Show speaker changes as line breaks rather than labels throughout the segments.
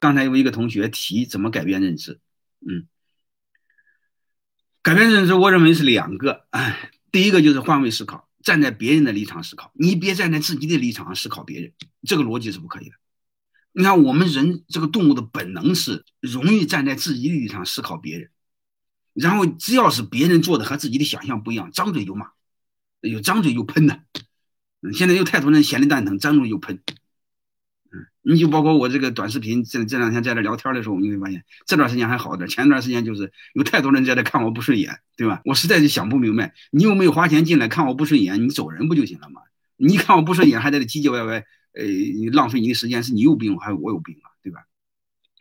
刚才有一个同学提怎么改变认知，嗯，改变认知，我认为是两个，哎，第一个就是换位思考，站在别人的立场思考，你别站在自己的立场上思考别人，这个逻辑是不可以的。你看，我们人这个动物的本能是容易站在自己的立场思考别人，然后只要是别人做的和自己的想象不一样，张嘴就骂，有张嘴就喷的。现在有太多人闲的蛋疼，张嘴就喷。你就包括我这个短视频，这这两天在这聊天的时候，你会发现这段时间还好点，前段时间就是有太多人在这看我不顺眼，对吧？我实在是想不明白，你又没有花钱进来看我不顺眼，你走人不就行了吗？你看我不顺眼，还在这唧唧歪歪，呃，浪费你的时间，是你有病还是我有病啊？对吧？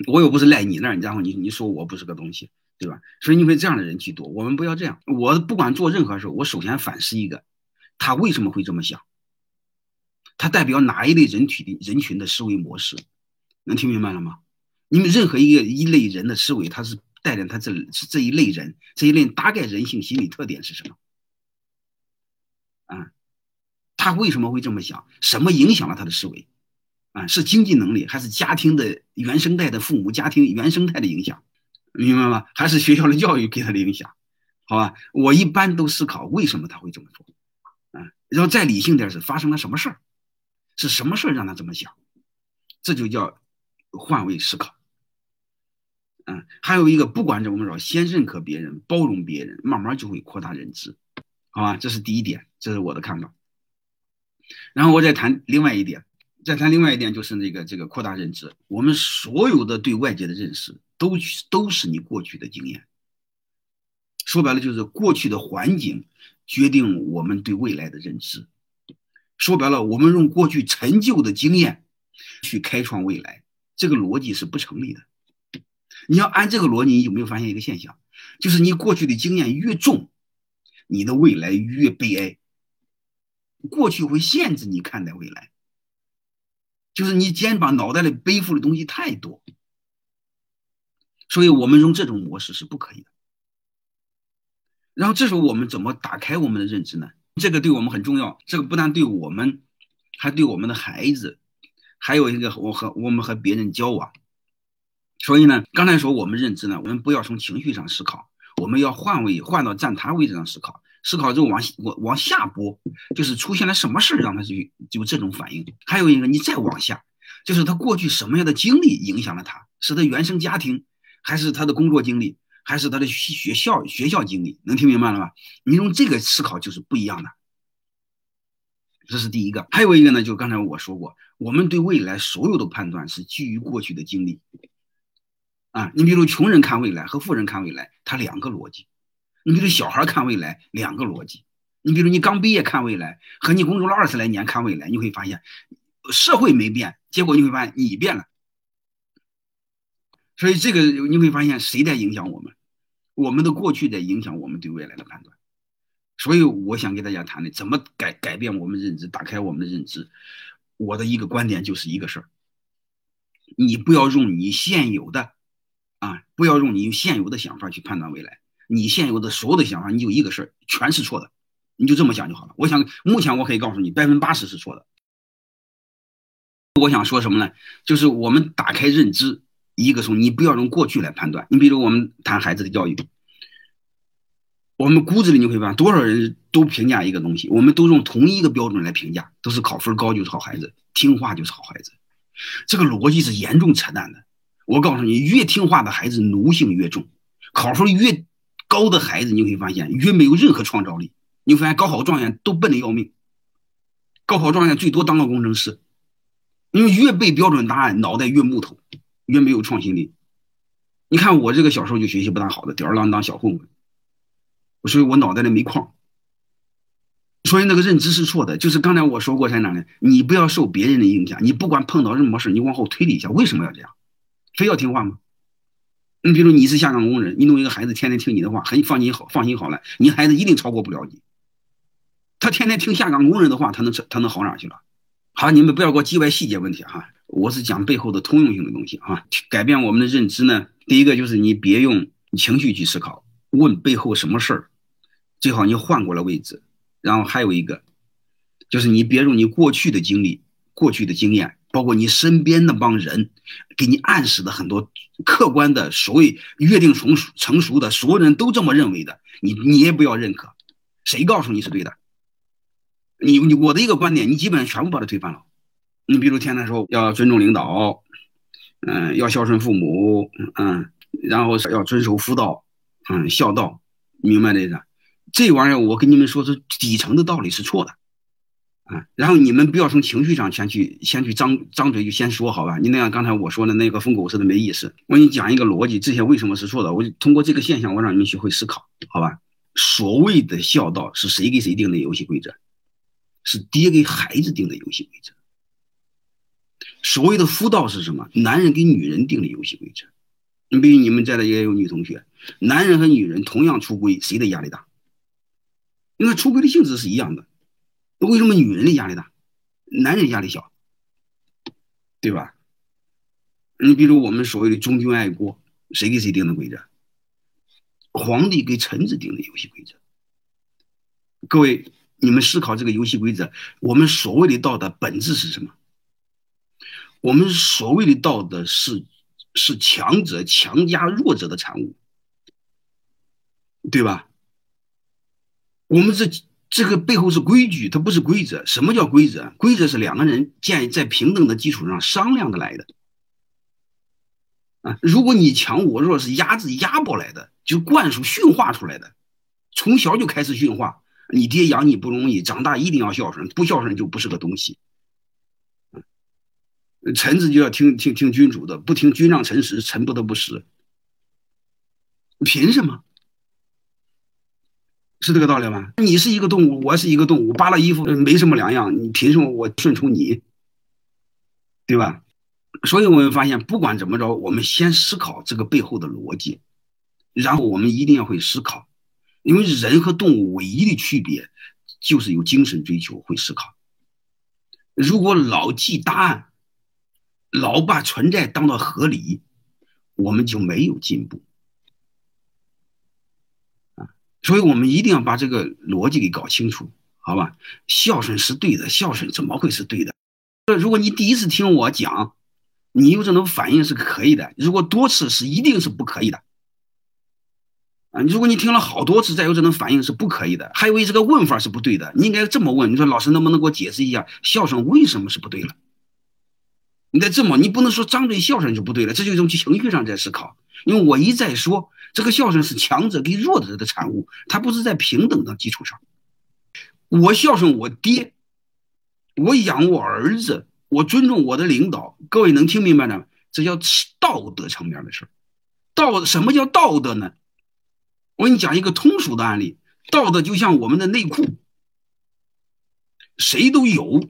我又不是赖你那儿，然后你你说我不是个东西，对吧？所以你会这样的人居多，我们不要这样。我不管做任何事，我首先反思一个，他为什么会这么想。它代表哪一类人群的人群的思维模式？能听明白了吗？你们任何一个一类人的思维，它是带着他这这一类人这一类大概人性心理特点是什么？啊，他为什么会这么想？什么影响了他的思维？啊，是经济能力，还是家庭的原生态的父母家庭原生态的影响？明白吗？还是学校的教育给他的影响？好吧，我一般都思考为什么他会这么做，啊，然后再理性点是发生了什么事儿？是什么事儿让他这么想？这就叫换位思考。嗯，还有一个，不管怎么着，先认可别人，包容别人，慢慢就会扩大认知，好吧？这是第一点，这是我的看法。然后我再谈另外一点，再谈另外一点，就是那个这个扩大认知。我们所有的对外界的认识，都都是你过去的经验。说白了，就是过去的环境决定我们对未来的认知。说白了，我们用过去陈旧的经验去开创未来，这个逻辑是不成立的。你要按这个逻辑，你有没有发现一个现象？就是你过去的经验越重，你的未来越悲哀。过去会限制你看待未来，就是你肩膀脑袋里背负的东西太多，所以我们用这种模式是不可以的。然后这时候我们怎么打开我们的认知呢？这个对我们很重要，这个不但对我们，还对我们的孩子，还有一个我和我们和别人交往。所以呢，刚才说我们认知呢，我们不要从情绪上思考，我们要换位，换到站他位置上思考。思考之后往往往下拨，就是出现了什么事儿让他去就这种反应。还有一个，你再往下，就是他过去什么样的经历影响了他，是他原生家庭，还是他的工作经历？还是他的学校学校经历，能听明白了吧？你用这个思考就是不一样的。这是第一个，还有一个呢，就刚才我说过，我们对未来所有的判断是基于过去的经历。啊，你比如穷人看未来和富人看未来，他两个逻辑；你比如小孩看未来，两个逻辑；你比如你刚毕业看未来和你工作了二十来年看未来，你会发现社会没变，结果你会发现你变了。所以这个你会发现谁在影响我们？我们的过去在影响我们对未来的判断，所以我想给大家谈的怎么改改变我们认知，打开我们的认知。我的一个观点就是一个事儿：你不要用你现有的啊，不要用你现有的想法去判断未来。你现有的所有的想法，你就一个事儿，全是错的。你就这么想就好了。我想目前我可以告诉你，百分之八十是错的。我想说什么呢？就是我们打开认知。一个从你不要用过去来判断，你比如我们谈孩子的教育，我们骨子里你会发现多少人都评价一个东西，我们都用同一个标准来评价，都是考分高就是好孩子，听话就是好孩子，这个逻辑是严重扯淡的。我告诉你，越听话的孩子奴性越重，考分越高的孩子你会发现越没有任何创造力。你会发现高考状元都笨的要命，高考状元最多当个工程师，因为越背标准答案脑袋越木头。越没有创新力。你看我这个小时候就学习不大好的吊儿郎当小混混，所以我脑袋里没矿。所以那个认知是错的，就是刚才我说过在哪呢？你不要受别人的影响，你不管碰到任何事，你往后推理一下，为什么要这样？非要听话吗？你比如你是下岗工人，你弄一个孩子天天听你的话，很放心好放心好了，你孩子一定超过不了你。他天天听下岗工人的话，他能他能好哪去了？好，你们不要给我叽歪细节问题哈。我是讲背后的通用性的东西啊，改变我们的认知呢。第一个就是你别用情绪去思考，问背后什么事儿，最好你换过来位置。然后还有一个，就是你别用你过去的经历、过去的经验，包。括你身边那帮人给你暗示的很多客观的所谓约定成熟成熟的，所有人都这么认为的，你你也不要认可。谁告诉你是对的？你你我的一个观点，你基本上全部把它推翻了。你比如天天说要尊重领导，嗯，要孝顺父母，嗯，然后要遵守夫道，嗯，孝道，明白这个？这玩意儿我跟你们说，是底层的道理是错的。啊，然后你们不要从情绪上先去先去张张嘴就先说好吧？你那样刚才我说的那个疯狗似的没意思。我给你讲一个逻辑，这些为什么是错的？我就通过这个现象，我让你们学会思考，好吧？所谓的孝道是谁给谁定的游戏规则？是爹给孩子定的游戏规则。所谓的夫道是什么？男人给女人定的游戏规则。你比如你们在的也有女同学，男人和女人同样出轨，谁的压力大？因为出轨的性质是一样的。为什么女人的压力大，男人压力小，对吧？你比如我们所谓的忠君爱国，谁给谁定的规则？皇帝给臣子定的游戏规则。各位，你们思考这个游戏规则，我们所谓的道德本质是什么？我们所谓的道德是是强者强加弱者的产物，对吧？我们这。这个背后是规矩，它不是规则。什么叫规则？规则是两个人建在平等的基础上商量的来的。啊，如果你强我弱，是压制压过来的，就灌输驯化出来的，从小就开始驯化。你爹养你不容易，长大一定要孝顺，不孝顺就不是个东西。臣子就要听听听君主的，不听君让臣使，臣不得不死。凭什么？是这个道理吗？你是一个动物，我是一个动物，扒了衣服没什么两样，你凭什么我顺从你？对吧？所以我们发现，不管怎么着，我们先思考这个背后的逻辑，然后我们一定要会思考，因为人和动物唯一的区别就是有精神追求，会思考。如果老记答案，老把存在当做合理，我们就没有进步。啊所以我们一定要把这个逻辑给搞清楚，好吧？孝顺是对的，孝顺怎么会是对的？那如果你第一次听我讲，你有这种反应是可以的；如果多次是一定是不可以的。啊，如果你听了好多次再有这种反应是不可以的。还有这个问法是不对的，你应该这么问：你说老师能不能给我解释一下孝顺为什么是不对了？你得这么，你不能说张嘴孝顺就不对了，这就一种情绪上在思考。因为我一再说。这个孝顺是强者跟弱者的产物，它不是在平等的基础上。我孝顺我爹，我养我儿子，我尊重我的领导。各位能听明白吗？这叫道德层面的事儿。道什么叫道德呢？我给你讲一个通俗的案例：道德就像我们的内裤，谁都有，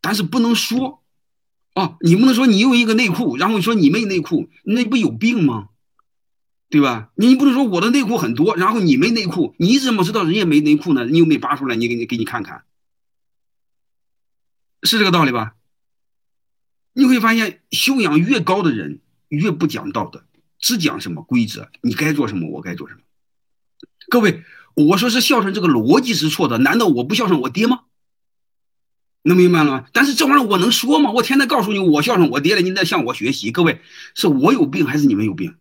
但是不能说。啊，你不能说你有一个内裤，然后说你没内裤，那不有病吗？对吧？你不能说我的内裤很多，然后你没内裤，你怎么知道人家没内裤呢？你又没扒出来，你给你给你看看，是这个道理吧？你会发现，修养越高的人越不讲道德，只讲什么规则，你该做什么，我该做什么。各位，我说是孝顺这个逻辑是错的，难道我不孝顺我爹吗？能明白了吗？但是这玩意儿我能说吗？我天天告诉你我孝顺我爹了，你得向我学习。各位，是我有病还是你们有病？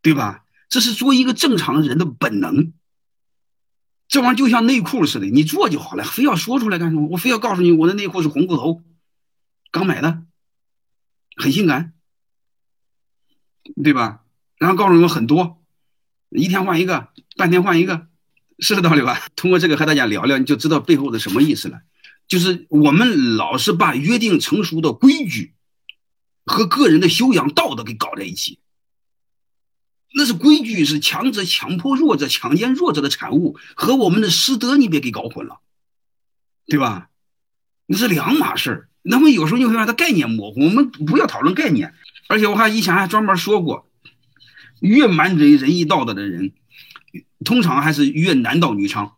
对吧？这是做一个正常人的本能。这玩意儿就像内裤似的，你做就好了，非要说出来干什么？我非要告诉你，我的内裤是红裤头，刚买的，很性感，对吧？然后告诉你们很多，一天换一个，半天换一个，是这道理吧？通过这个和大家聊聊，你就知道背后的什么意思了。就是我们老是把约定成熟的规矩和个人的修养道德给搞在一起。那是规矩，是强者强迫弱者、强奸弱者的产物，和我们的师德你别给搞混了，对吧？那是两码事儿。那么有时候你会让它概念模糊，我们不要讨论概念。而且我还以前还专门说过，越满嘴仁义道德的人，通常还是越男盗女娼。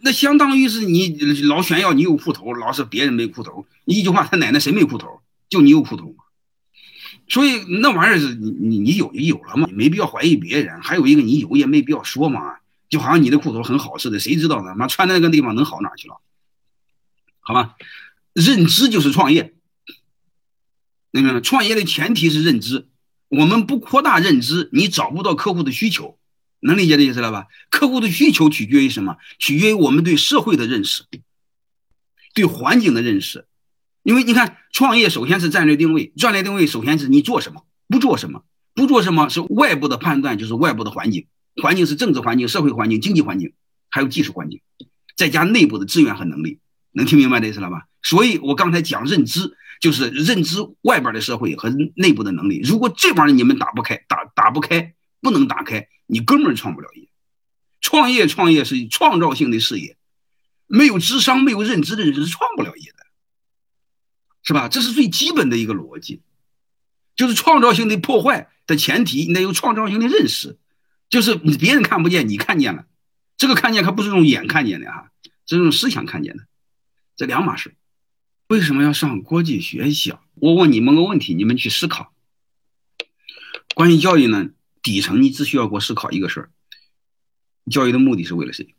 那相当于是你老炫耀你有裤头，老是别人没裤头。你一句话，他奶奶谁没裤头？就你有裤头。所以那玩意儿是你你你有就有了嘛，没必要怀疑别人。还有一个你有也没必要说嘛，就好像你的裤头很好似的，谁知道呢？妈穿在那个地方能好哪去了？好吧，认知就是创业，明白吗？创业的前提是认知，我们不扩大认知，你找不到客户的需求，能理解这意思了吧？客户的需求取决于什么？取决于我们对社会的认识，对环境的认识。因为你看，创业首先是战略定位，战略定位首先是你做什么，不做什么，不做什么是外部的判断，就是外部的环境，环境是政治环境、社会环境、经济环境，还有技术环境，再加内部的资源和能力，能听明白这意思了吧？所以我刚才讲认知。就是认知外边的社会和内部的能力，如果这玩意儿你们打不开，打打不开，不能打开，你根本创不了业。创业创业是创造性的事业，没有智商、没有认知的人是创不了业的，是吧？这是最基本的一个逻辑。就是创造性的破坏的前提，你得有创造性的认识，就是你别人看不见，你看见了，这个看见可不是用眼看见的哈，是用思想看见的，这两码事。为什么要上国际学校？我问你们个问题，你们去思考。关于教育呢，底层你只需要给我思考一个事儿：教育的目的是为了谁？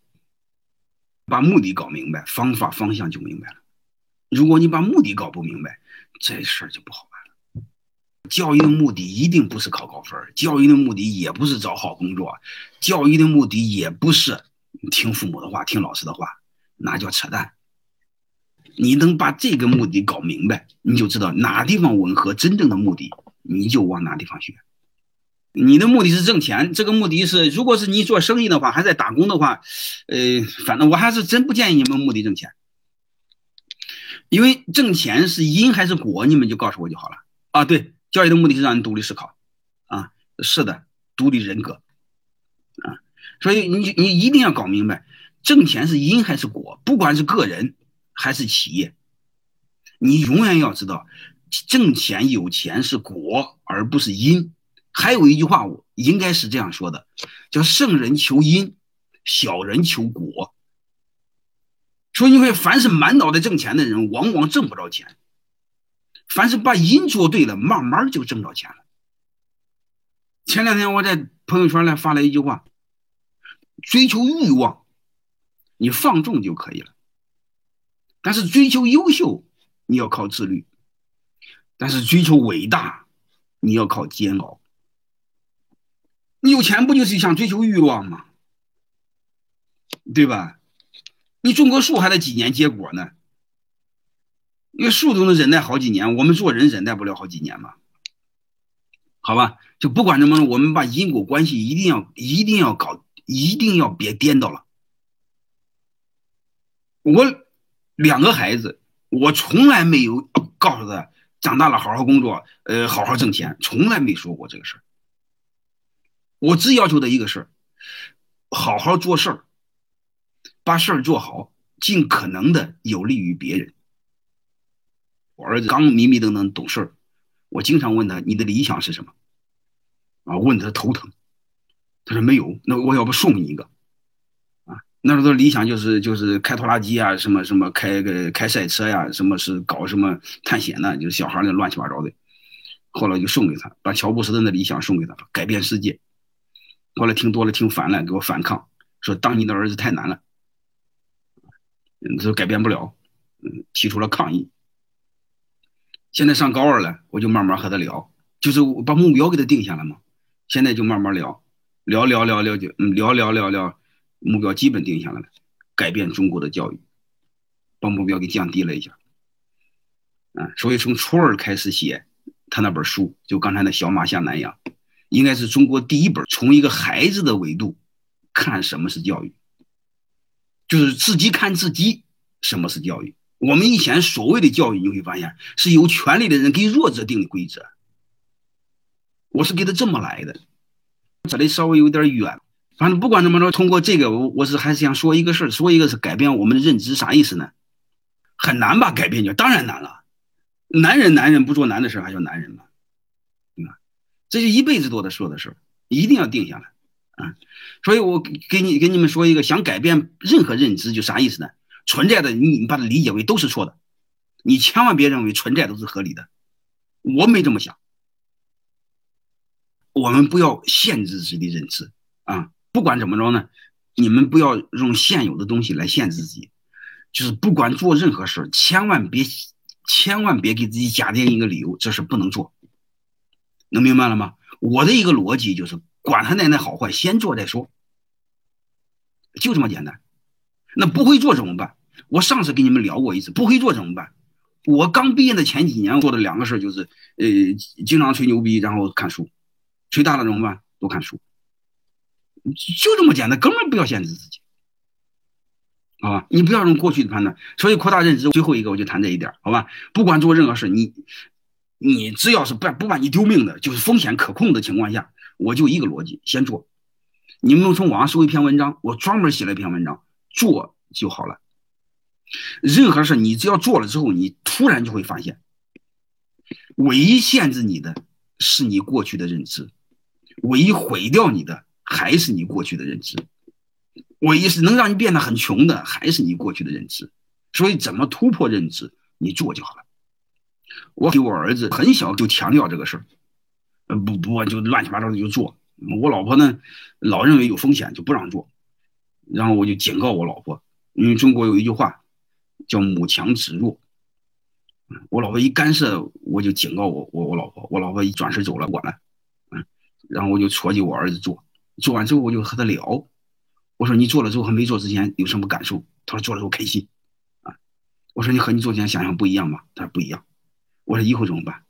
把目的搞明白，方法方向就明白了。如果你把目的搞不明白，这事儿就不好办了。教育的目的一定不是考高分，教育的目的也不是找好工作，教育的目的也不是听父母的话、听老师的话，那叫扯淡。你能把这个目的搞明白，你就知道哪地方吻合真正的目的，你就往哪地方学。你的目的是挣钱，这个目的是，如果是你做生意的话，还在打工的话，呃，反正我还是真不建议你们目的挣钱，因为挣钱是因还是果，你们就告诉我就好了啊。对，教育的目的是让你独立思考，啊，是的，独立人格，啊，所以你你一定要搞明白，挣钱是因还是果，不管是个人。还是企业，你永远要知道，挣钱有钱是果，而不是因。还有一句话，我应该是这样说的，叫“圣人求因，小人求果”。所以你会，凡是满脑袋挣钱的人，往往挣不着钱；凡是把因做对了，慢慢就挣着钱了。前两天我在朋友圈里发了一句话：“追求欲望，你放纵就可以了。”但是追求优秀，你要靠自律；但是追求伟大，你要靠煎熬。你有钱不就是想追求欲望吗？对吧？你种个树还得几年结果呢？因为树都能忍耐好几年，我们做人忍耐不了好几年嘛？好吧，就不管怎么，我们把因果关系一定要一定要搞，一定要别颠倒了。我。两个孩子，我从来没有告诉他长大了好好工作，呃，好好挣钱，从来没说过这个事儿。我只要求他一个事儿，好好做事儿，把事儿做好，尽可能的有利于别人。我儿子刚迷迷瞪瞪懂事儿，我经常问他你的理想是什么？啊，问他头疼，他说没有，那我要不送你一个。啊那时候理想就是就是开拖拉机啊，什么什么开个开赛车呀，什么是搞什么探险呢？就是小孩那乱七八糟的。后来就送给他，把乔布斯的那理想送给他，改变世界。后来听多了听烦了，给我反抗，说当你的儿子太难了，嗯，说改变不了，嗯，提出了抗议。现在上高二了，我就慢慢和他聊，就是我把目标给他定下来嘛。现在就慢慢聊，聊聊聊聊就嗯聊聊聊聊。目标基本定下来了，改变中国的教育，把目标给降低了一下，啊，所以从初二开始写他那本书，就刚才那小马下南洋，应该是中国第一本从一个孩子的维度看什么是教育，就是自己看自己什么是教育。我们以前所谓的教育，你会发现是有权利的人给弱者定的规则，我是给他这么来的，这里稍微有点远。反正不管怎么着，通过这个，我我是还是想说一个事儿，说一个是改变我们的认知，啥意思呢？很难吧？改变就当然难了。男人男人不做难的事还叫男人吗？这是一辈子都在说的事，一定要定下来啊。所以我给你给你们说一个，想改变任何认知就啥意思呢？存在的你你把它理解为都是错的，你千万别认为存在都是合理的。我没这么想，我们不要限制自己的认知啊。不管怎么着呢，你们不要用现有的东西来限制自己，就是不管做任何事千万别千万别给自己假定一个理由，这事不能做。能明白了吗？我的一个逻辑就是，管他奶奶好坏，先做再说，就这么简单。那不会做怎么办？我上次跟你们聊过一次，不会做怎么办？我刚毕业的前几年做的两个事就是，呃，经常吹牛逼，然后看书，吹大了怎么办？多看书，就这么简单，根本不要限制自己。好吧，你不要用过去的判断，所以扩大认知。最后一个我就谈这一点，好吧？不管做任何事，你你只要是不不把你丢命的，就是风险可控的情况下，我就一个逻辑，先做。你们能从网上搜一篇文章，我专门写了一篇文章，做就好了。任何事你只要做了之后，你突然就会发现，唯一限制你的是你过去的认知，唯一毁掉你的还是你过去的认知。唯一是能让你变得很穷的，还是你过去的认知。所以，怎么突破认知，你做就好了。我给我儿子很小就强调这个事儿，不不就乱七八糟的就做。我老婆呢，老认为有风险就不让做，然后我就警告我老婆，因为中国有一句话叫“母强子弱”。我老婆一干涉，我就警告我我我老婆，我老婆一转身走了，管了。嗯，然后我就戳起我儿子做，做完之后我就和他聊。我说你做了之后和没做之前有什么感受？他说做了之后开心，啊，我说你和你做之前想象不一样吗？他说不一样。我说以后怎么办？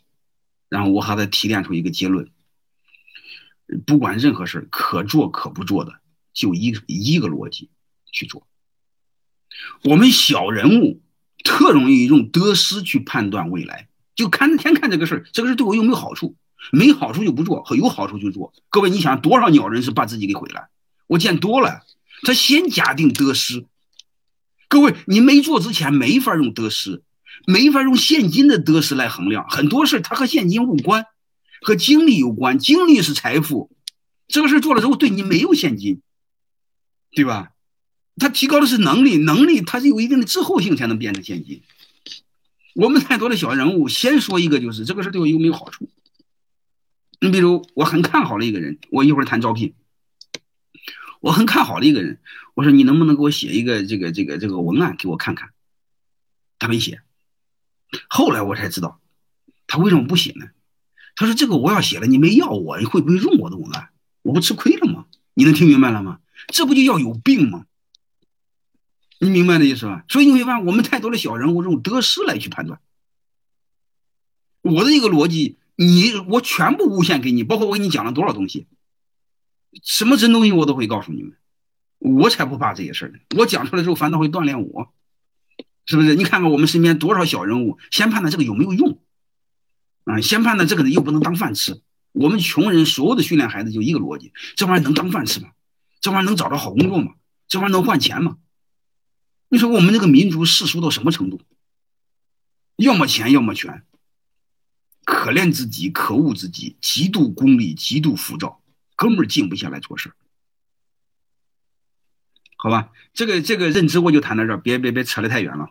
然后我还得提炼出一个结论：不管任何事可做可不做的，就一一个逻辑去做。我们小人物特容易用得失去判断未来，就看天看这个事儿，这个事对我有没有好处？没好处就不做，有好处就做。各位，你想多少鸟人是把自己给毁了？我见多了。他先假定得失，各位，你没做之前没法用得失，没法用现金的得失来衡量很多事，它和现金无关，和精力有关，精力是财富，这个事做了之后对你没有现金，对吧？它提高的是能力，能力它是有一定的滞后性才能变成现金。我们太多的小人物，先说一个就是这个事对我有没有好处？你比如我很看好了一个人，我一会儿谈招聘。我很看好的一个人，我说你能不能给我写一个这个这个这个文案给我看看？他没写。后来我才知道，他为什么不写呢？他说这个我要写了，你没要我，你会不会用我的文案？我不吃亏了吗？你能听明白了吗？这不就要有病吗？你明白的意思吧？所以你会发现，我们太多的小人物用得失来去判断。我的一个逻辑，你我全部诬陷给你，包括我给你讲了多少东西。什么真东西我都会告诉你们，我才不怕这些事儿呢。我讲出来之后，反倒会锻炼我，是不是？你看看我们身边多少小人物，先判断这个有没有用，啊，先判断这个人又不能当饭吃。我们穷人所有的训练孩子就一个逻辑：这玩意儿能当饭吃吗？这玩意儿能找到好工作吗？这玩意儿能换钱吗？你说我们这个民族世俗到什么程度？要么钱，要么权，可怜之极，可恶之极，极度功利，极度浮躁。根本静不下来做事好吧？这个这个认知我就谈到这儿，别别别扯得太远了。